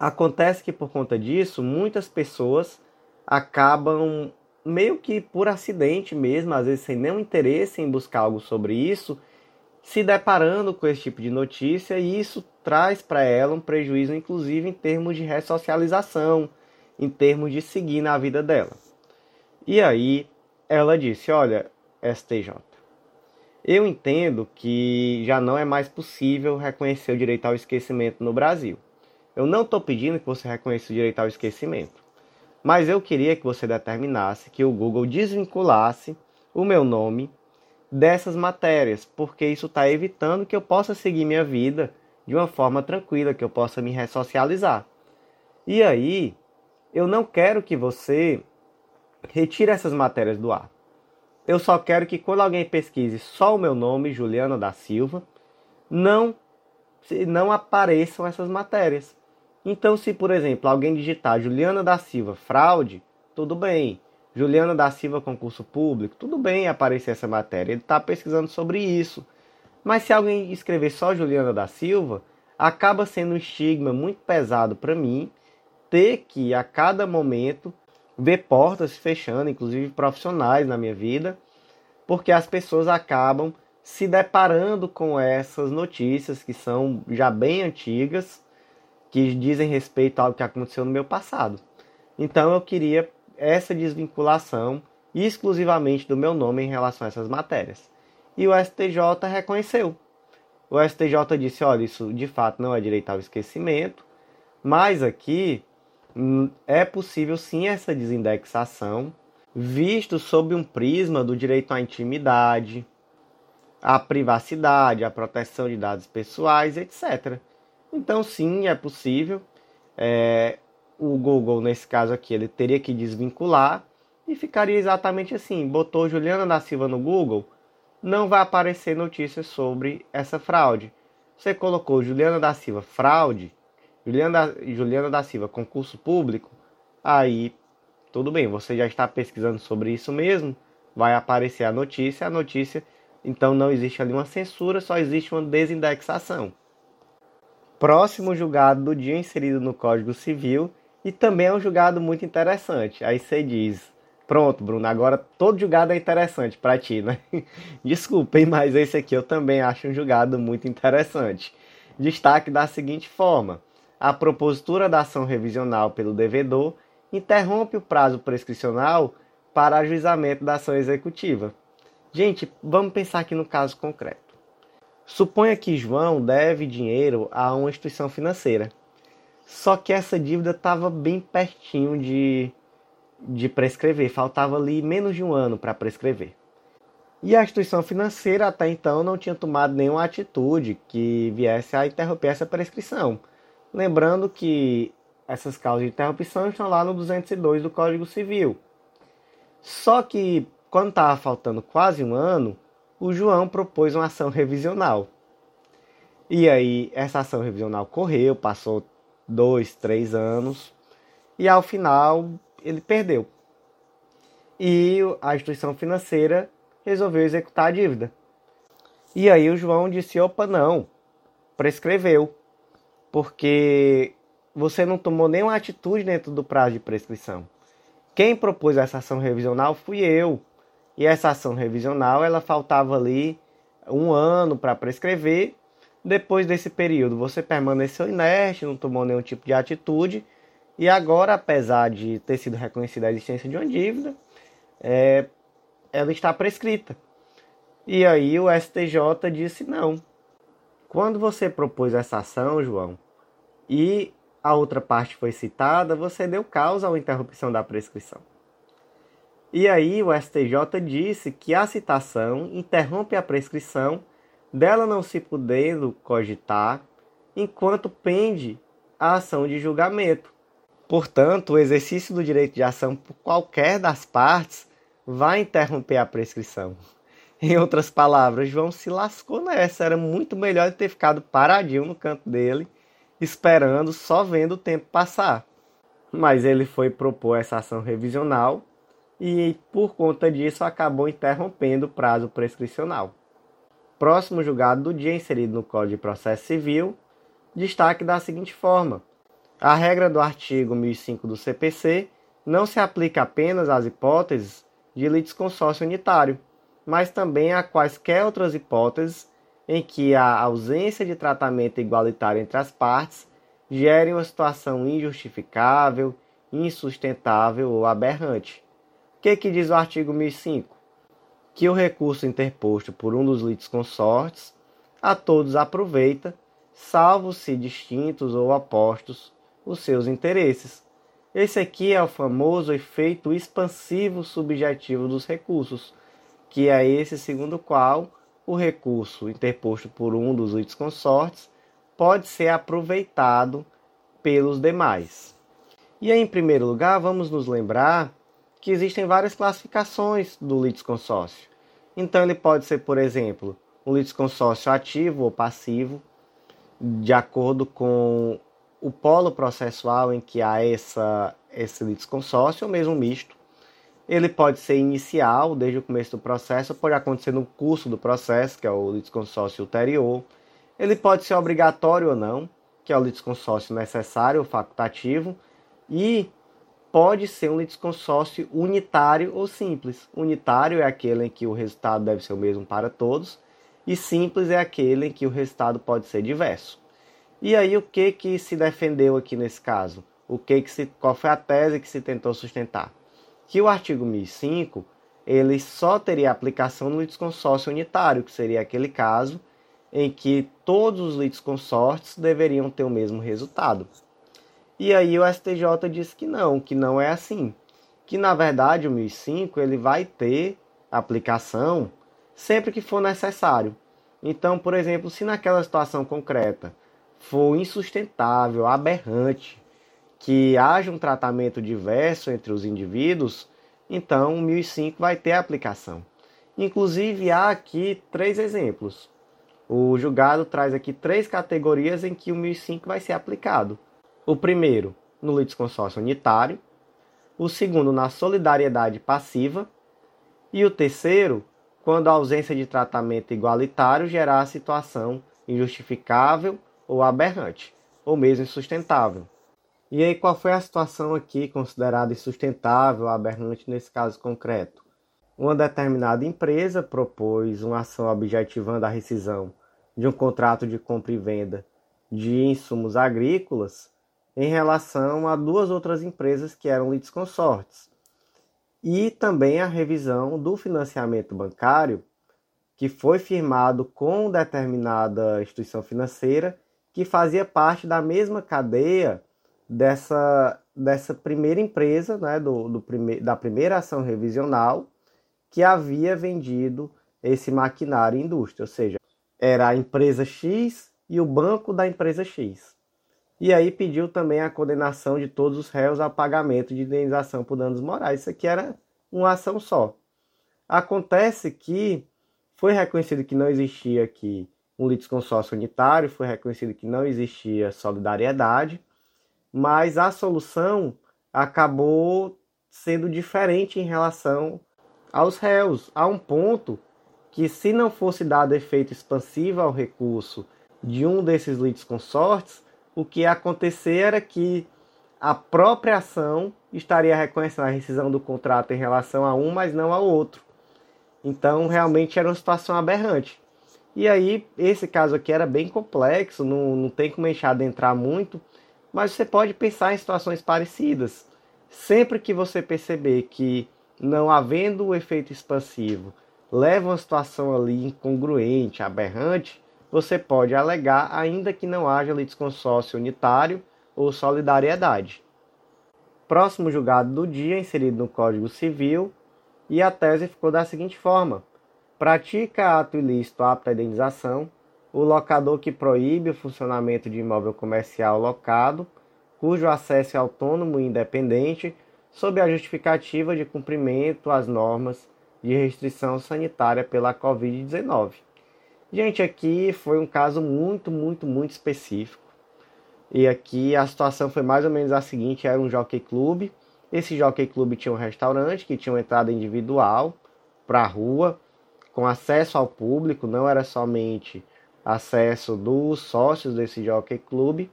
acontece que por conta disso, muitas pessoas acabam meio que por acidente mesmo, às vezes sem nenhum interesse em buscar algo sobre isso, se deparando com esse tipo de notícia e isso traz para ela um prejuízo inclusive em termos de ressocialização, em termos de seguir na vida dela. E aí ela disse: "Olha, STJ, eu entendo que já não é mais possível reconhecer o direito ao esquecimento no Brasil. Eu não estou pedindo que você reconheça o direito ao esquecimento, mas eu queria que você determinasse que o Google desvinculasse o meu nome dessas matérias, porque isso está evitando que eu possa seguir minha vida de uma forma tranquila, que eu possa me ressocializar. E aí, eu não quero que você retire essas matérias do ar. Eu só quero que quando alguém pesquise só o meu nome, Juliana da Silva, não não apareçam essas matérias. Então, se por exemplo alguém digitar Juliana da Silva fraude, tudo bem. Juliana da Silva concurso público, tudo bem aparecer essa matéria. Ele está pesquisando sobre isso. Mas se alguém escrever só Juliana da Silva, acaba sendo um estigma muito pesado para mim ter que a cada momento ver portas se fechando, inclusive profissionais na minha vida, porque as pessoas acabam se deparando com essas notícias que são já bem antigas, que dizem respeito ao que aconteceu no meu passado. Então eu queria essa desvinculação exclusivamente do meu nome em relação a essas matérias. E o STJ reconheceu. O STJ disse: olha, isso de fato não é direito ao esquecimento, mas aqui Hum, é possível sim essa desindexação, visto sob um prisma do direito à intimidade, à privacidade, à proteção de dados pessoais, etc. Então, sim, é possível. É, o Google, nesse caso aqui, ele teria que desvincular e ficaria exatamente assim: botou Juliana da Silva no Google, não vai aparecer notícias sobre essa fraude. Você colocou Juliana da Silva fraude, Juliana, Juliana da Silva, concurso público, aí tudo bem, você já está pesquisando sobre isso mesmo, vai aparecer a notícia, a notícia, então não existe ali uma censura, só existe uma desindexação. Próximo julgado do dia inserido no Código Civil e também é um julgado muito interessante. Aí você diz, pronto, Bruno, agora todo julgado é interessante para ti, né? Desculpem, mas esse aqui eu também acho um julgado muito interessante. Destaque da seguinte forma: a propositura da ação revisional pelo devedor interrompe o prazo prescricional para ajuizamento da ação executiva. Gente, vamos pensar aqui no caso concreto. Suponha que João deve dinheiro a uma instituição financeira. Só que essa dívida estava bem pertinho de, de prescrever, faltava ali menos de um ano para prescrever. E a instituição financeira até então não tinha tomado nenhuma atitude que viesse a interromper essa prescrição. Lembrando que essas causas de interrupção estão lá no 202 do Código Civil. Só que, quando estava faltando quase um ano, o João propôs uma ação revisional. E aí, essa ação revisional correu, passou dois, três anos, e ao final ele perdeu. E a instituição financeira resolveu executar a dívida. E aí o João disse: opa, não, prescreveu porque você não tomou nenhuma atitude dentro do prazo de prescrição. Quem propôs essa ação revisional fui eu. E essa ação revisional, ela faltava ali um ano para prescrever. Depois desse período, você permaneceu inerte, não tomou nenhum tipo de atitude. E agora, apesar de ter sido reconhecida a existência de uma dívida, é, ela está prescrita. E aí o STJ disse não. Quando você propôs essa ação, João, e a outra parte foi citada, você deu causa à interrupção da prescrição. E aí o STJ disse que a citação interrompe a prescrição dela não se podendo cogitar enquanto pende a ação de julgamento. Portanto, o exercício do direito de ação por qualquer das partes vai interromper a prescrição. Em outras palavras, João se lascou nessa. Era muito melhor ele ter ficado paradinho no canto dele, esperando, só vendo o tempo passar. Mas ele foi propor essa ação revisional e, por conta disso, acabou interrompendo o prazo prescricional. Próximo julgado do dia inserido no Código de Processo Civil, destaque da seguinte forma: a regra do artigo 1005 do CPC não se aplica apenas às hipóteses de litisconsórcio unitário, mas também a quaisquer outras hipóteses em que a ausência de tratamento igualitário entre as partes gere uma situação injustificável, insustentável ou aberrante. O que, que diz o artigo 1005? Que o recurso interposto por um dos litisconsortes a todos aproveita, salvo se distintos ou opostos os seus interesses, esse aqui é o famoso efeito expansivo subjetivo dos recursos, que é esse segundo qual o recurso interposto por um dos litisconsortes pode ser aproveitado pelos demais. E aí, em primeiro lugar, vamos nos lembrar que existem várias classificações do litisconsórcio. Então, ele pode ser, por exemplo, um litisconsórcio ativo ou passivo, de acordo com o polo processual em que há essa, esse litisconsórcio, ou mesmo misto. Ele pode ser inicial, desde o começo do processo, pode acontecer no curso do processo, que é o litisconsórcio ulterior. Ele pode ser obrigatório ou não, que é o litisconsórcio necessário ou facultativo. E pode ser um litisconsórcio unitário ou simples. Unitário é aquele em que o resultado deve ser o mesmo para todos, e simples é aquele em que o resultado pode ser diverso. E aí o que que se defendeu aqui nesse caso? O que que se, qual foi a tese que se tentou sustentar? Que o artigo 1005 ele só teria aplicação no litisconsórcio unitário, que seria aquele caso em que todos os litisconsortes deveriam ter o mesmo resultado. E aí o STJ disse que não, que não é assim, que na verdade o 1005 ele vai ter aplicação sempre que for necessário. Então, por exemplo, se naquela situação concreta for insustentável, aberrante, que haja um tratamento diverso entre os indivíduos, então o 1005 vai ter aplicação. Inclusive, há aqui três exemplos. O julgado traz aqui três categorias em que o 1005 vai ser aplicado. O primeiro, no litisconsórcio unitário. O segundo, na solidariedade passiva. E o terceiro, quando a ausência de tratamento igualitário gerar a situação injustificável ou aberrante, ou mesmo insustentável. E aí, qual foi a situação aqui considerada insustentável ou aberrante nesse caso concreto? Uma determinada empresa propôs uma ação objetivando a rescisão de um contrato de compra e venda de insumos agrícolas em relação a duas outras empresas que eram litisconsortes. E também a revisão do financiamento bancário que foi firmado com determinada instituição financeira que fazia parte da mesma cadeia dessa, dessa primeira empresa, né, do, do prime, da primeira ação revisional, que havia vendido esse maquinário indústria, ou seja, era a empresa X e o banco da empresa X. E aí pediu também a condenação de todos os réus ao pagamento de indenização por danos morais. Isso aqui era uma ação só. Acontece que foi reconhecido que não existia aqui um litisconsórcio unitário, foi reconhecido que não existia solidariedade, mas a solução acabou sendo diferente em relação aos réus, a um ponto que se não fosse dado efeito expansivo ao recurso de um desses litisconsortes, o que ia acontecer era que a própria ação estaria reconhecendo a rescisão do contrato em relação a um, mas não ao outro. Então, realmente era uma situação aberrante. E aí, esse caso aqui era bem complexo, não, não tem como a gente adentrar muito, mas você pode pensar em situações parecidas. Sempre que você perceber que, não havendo o efeito expansivo, leva uma situação ali incongruente, aberrante, você pode alegar, ainda que não haja litisconsórcio unitário ou solidariedade. Próximo julgado do dia, inserido no Código Civil, e a tese ficou da seguinte forma: pratica ato ilícito apto à indenização o locador que proíbe o funcionamento de imóvel comercial locado, cujo acesso é autônomo e independente, sob a justificativa de cumprimento às normas de restrição sanitária pela Covid-19. Gente, aqui foi um caso muito, muito, muito específico. E aqui a situação foi mais ou menos a seguinte: era um jockey club. Esse jockey club tinha um restaurante que tinha uma entrada individual para a rua, com acesso ao público, não era somente acesso dos sócios desse jockey club.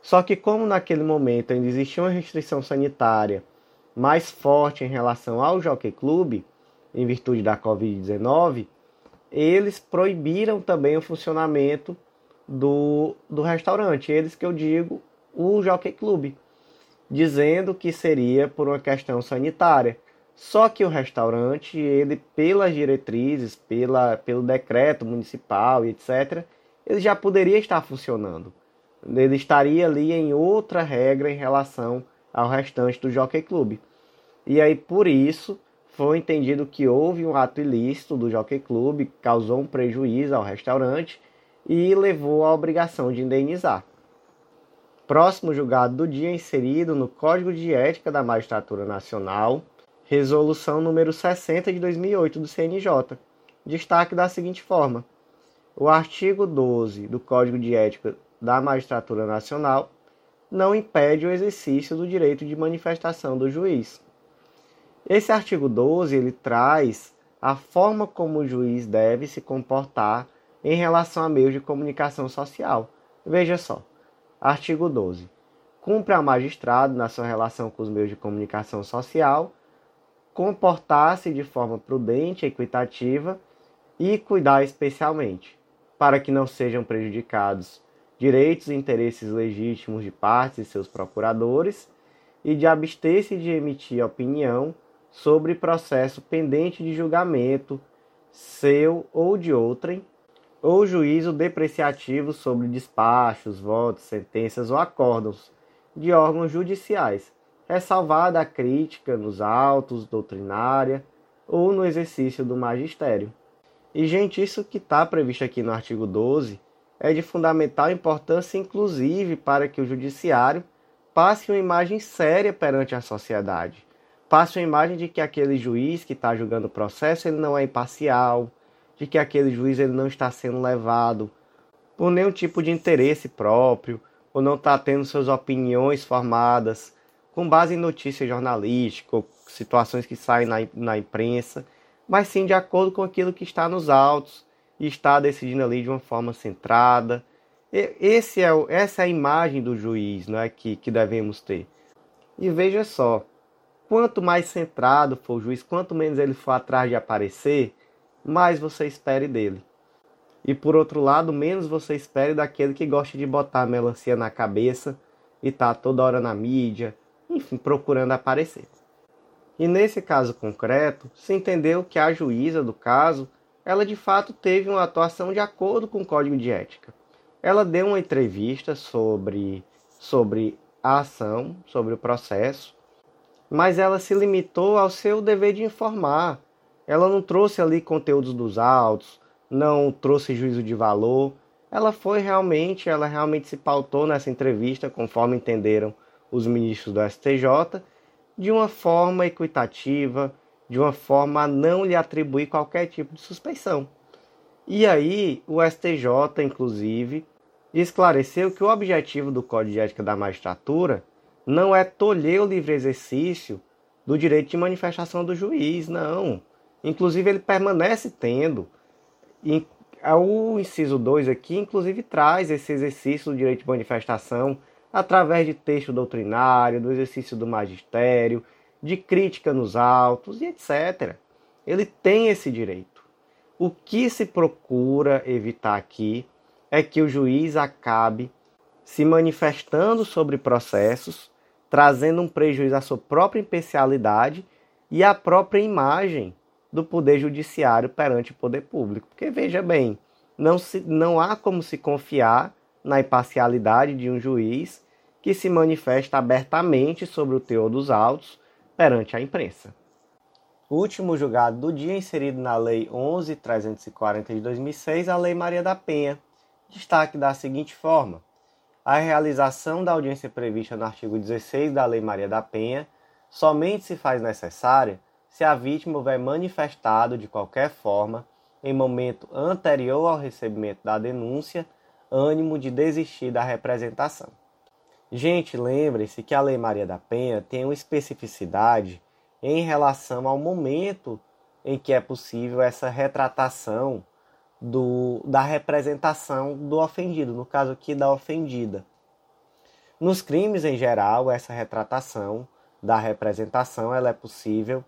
Só que como naquele momento ainda existia uma restrição sanitária mais forte em relação ao jockey club, em virtude da Covid-19, eles proibiram também o funcionamento do, do restaurante. Eles que eu digo, o Jockey Club, dizendo que seria por uma questão sanitária. Só que o restaurante, ele pelas diretrizes, pela, pelo decreto municipal e etc., ele já poderia estar funcionando. Ele estaria ali em outra regra em relação ao restante do Jockey Club. E aí, por isso, foi entendido que houve um ato ilícito do Jockey Club, causou um prejuízo ao restaurante e levou à obrigação de indenizar. Próximo julgado do dia inserido no Código de Ética da Magistratura Nacional, resolução número 60 de 2008 do CNJ. Destaque da seguinte forma: o artigo 12 do Código de Ética da Magistratura Nacional não impede o exercício do direito de manifestação do juiz. Esse artigo 12 ele traz a forma como o juiz deve se comportar em relação a meios de comunicação social. Veja só, artigo 12. Cumpre ao magistrado, na sua relação com os meios de comunicação social, comportar-se de forma prudente, equitativa e cuidar especialmente para que não sejam prejudicados direitos e interesses legítimos de partes e seus procuradores e de abster-se de emitir opinião sobre processo pendente de julgamento seu ou de outrem, ou juízo depreciativo sobre despachos, votos, sentenças ou acórdãos de órgãos judiciais, ressalvada a crítica nos autos, doutrinária ou no exercício do magistério. E, gente, isso que está previsto aqui no artigo 12 é de fundamental importância, inclusive, para que o judiciário passe uma imagem séria perante a sociedade passa a imagem de que aquele juiz que está julgando o processo ele não é imparcial, de que aquele juiz ele não está sendo levado por nenhum tipo de interesse próprio, ou não está tendo suas opiniões formadas com base em notícias jornalísticas, situações que saem na, na imprensa, mas sim de acordo com aquilo que está nos autos e está decidindo ali de uma forma centrada. Esse é, essa é a imagem do juiz não é, que, que devemos ter. E veja só, quanto mais centrado for o juiz, quanto menos ele for atrás de aparecer, mais você espere dele. E por outro lado, menos você espere daquele que gosta de botar a melancia na cabeça e tá toda hora na mídia, enfim, procurando aparecer. E nesse caso concreto, se entendeu que a juíza do caso, ela de fato teve uma atuação de acordo com o código de ética. Ela deu uma entrevista sobre, sobre a ação, sobre o processo, mas ela se limitou ao seu dever de informar. Ela não trouxe ali conteúdos dos autos, não trouxe juízo de valor. Ela foi realmente, ela realmente se pautou nessa entrevista, conforme entenderam os ministros do STJ, de uma forma equitativa, de uma forma a não lhe atribuir qualquer tipo de suspeição. E aí, o STJ, inclusive, esclareceu que o objetivo do Código de Ética da Magistratura não é tolher o livre exercício do direito de manifestação do juiz, não. Inclusive, ele permanece tendo o inciso 2 aqui, inclusive, traz esse exercício do direito de manifestação através de texto doutrinário, do exercício do magistério, de crítica nos autos e etc. Ele tem esse direito. O que se procura evitar aqui é que o juiz acabe se manifestando sobre processos, trazendo um prejuízo à sua própria imparcialidade e à própria imagem do poder judiciário perante o poder público. Porque veja bem, não, se, não há como se confiar na imparcialidade de um juiz que se manifesta abertamente sobre o teor dos autos perante a imprensa. O último julgado do dia inserido na Lei 11.340 de 2006, a Lei Maria da Penha, destaque da seguinte forma: a realização da audiência prevista no artigo 16 da Lei Maria da Penha somente se faz necessária se a vítima houver manifestado de qualquer forma, em momento anterior ao recebimento da denúncia, ânimo de desistir da representação. Gente, lembre-se que a Lei Maria da Penha tem uma especificidade em relação ao momento em que é possível essa retratação do, da representação do ofendido, no caso aqui da ofendida. Nos crimes em geral, essa retratação da representação ela é possível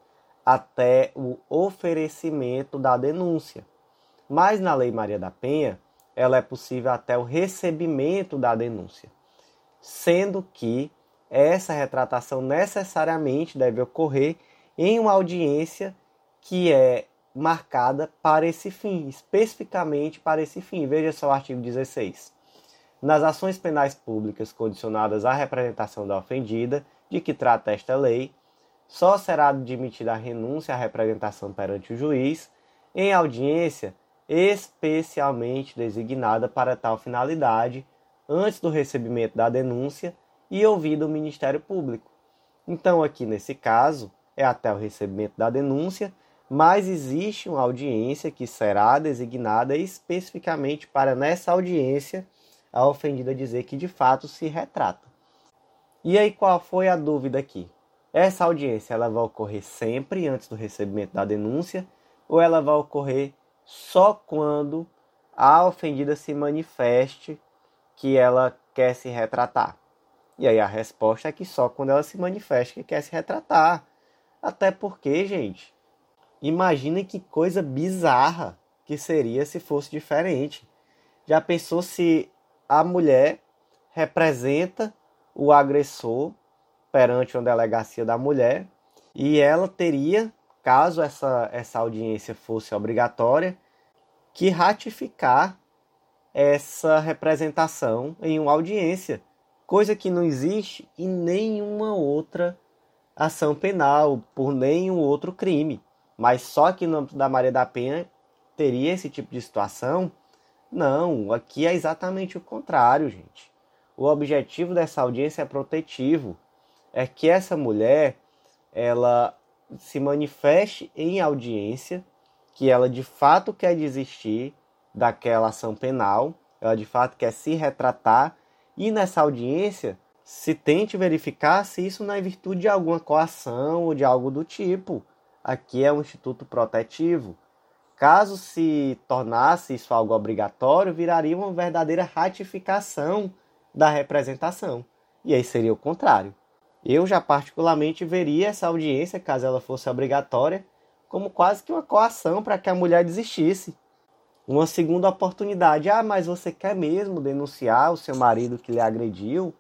até o oferecimento da denúncia. Mas na Lei Maria da Penha, ela é possível até o recebimento da denúncia, sendo que essa retratação necessariamente deve ocorrer em uma audiência que é marcada para esse fim, especificamente para esse fim. Veja só o artigo 16. Nas ações penais públicas condicionadas à representação da ofendida, de que trata esta lei, só será admitida a renúncia à representação perante o juiz em audiência especialmente designada para tal finalidade, antes do recebimento da denúncia e ouvido o Ministério Público. Então, aqui nesse caso, é até o recebimento da denúncia, mas existe uma audiência que será designada especificamente para nessa audiência a ofendida dizer que de fato se retrata. E aí qual foi a dúvida aqui? Essa audiência ela vai ocorrer sempre antes do recebimento da denúncia ou ela vai ocorrer só quando a ofendida se manifeste que ela quer se retratar? E aí a resposta é que só quando ela se manifesta que quer se retratar. Até porque, gente, imagine que coisa bizarra que seria se fosse diferente. Já pensou se a mulher representa o agressor perante uma delegacia da mulher e ela teria, caso essa, essa audiência fosse obrigatória, que ratificar essa representação em uma audiência, coisa que não existe em nenhuma outra ação penal, por nenhum outro crime. Mas só que no âmbito da Maria da Penha teria esse tipo de situação? Não, aqui é exatamente o contrário, gente. O objetivo dessa audiência é protetivo, é que essa mulher ela se manifeste em audiência que ela de fato quer desistir daquela ação penal, ela de fato quer se retratar e nessa audiência se tente verificar se isso não é virtude de alguma coação ou de algo do tipo. Aqui é um instituto protetivo. Caso se tornasse isso algo obrigatório, viraria uma verdadeira ratificação da representação. E aí seria o contrário. Eu já particularmente veria essa audiência, caso ela fosse obrigatória, como quase que uma coação para que a mulher desistisse. Uma segunda oportunidade. Ah, mas você quer mesmo denunciar o seu marido que lhe agrediu?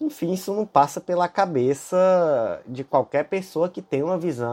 Enfim, isso não passa pela cabeça de qualquer pessoa que tenha uma visão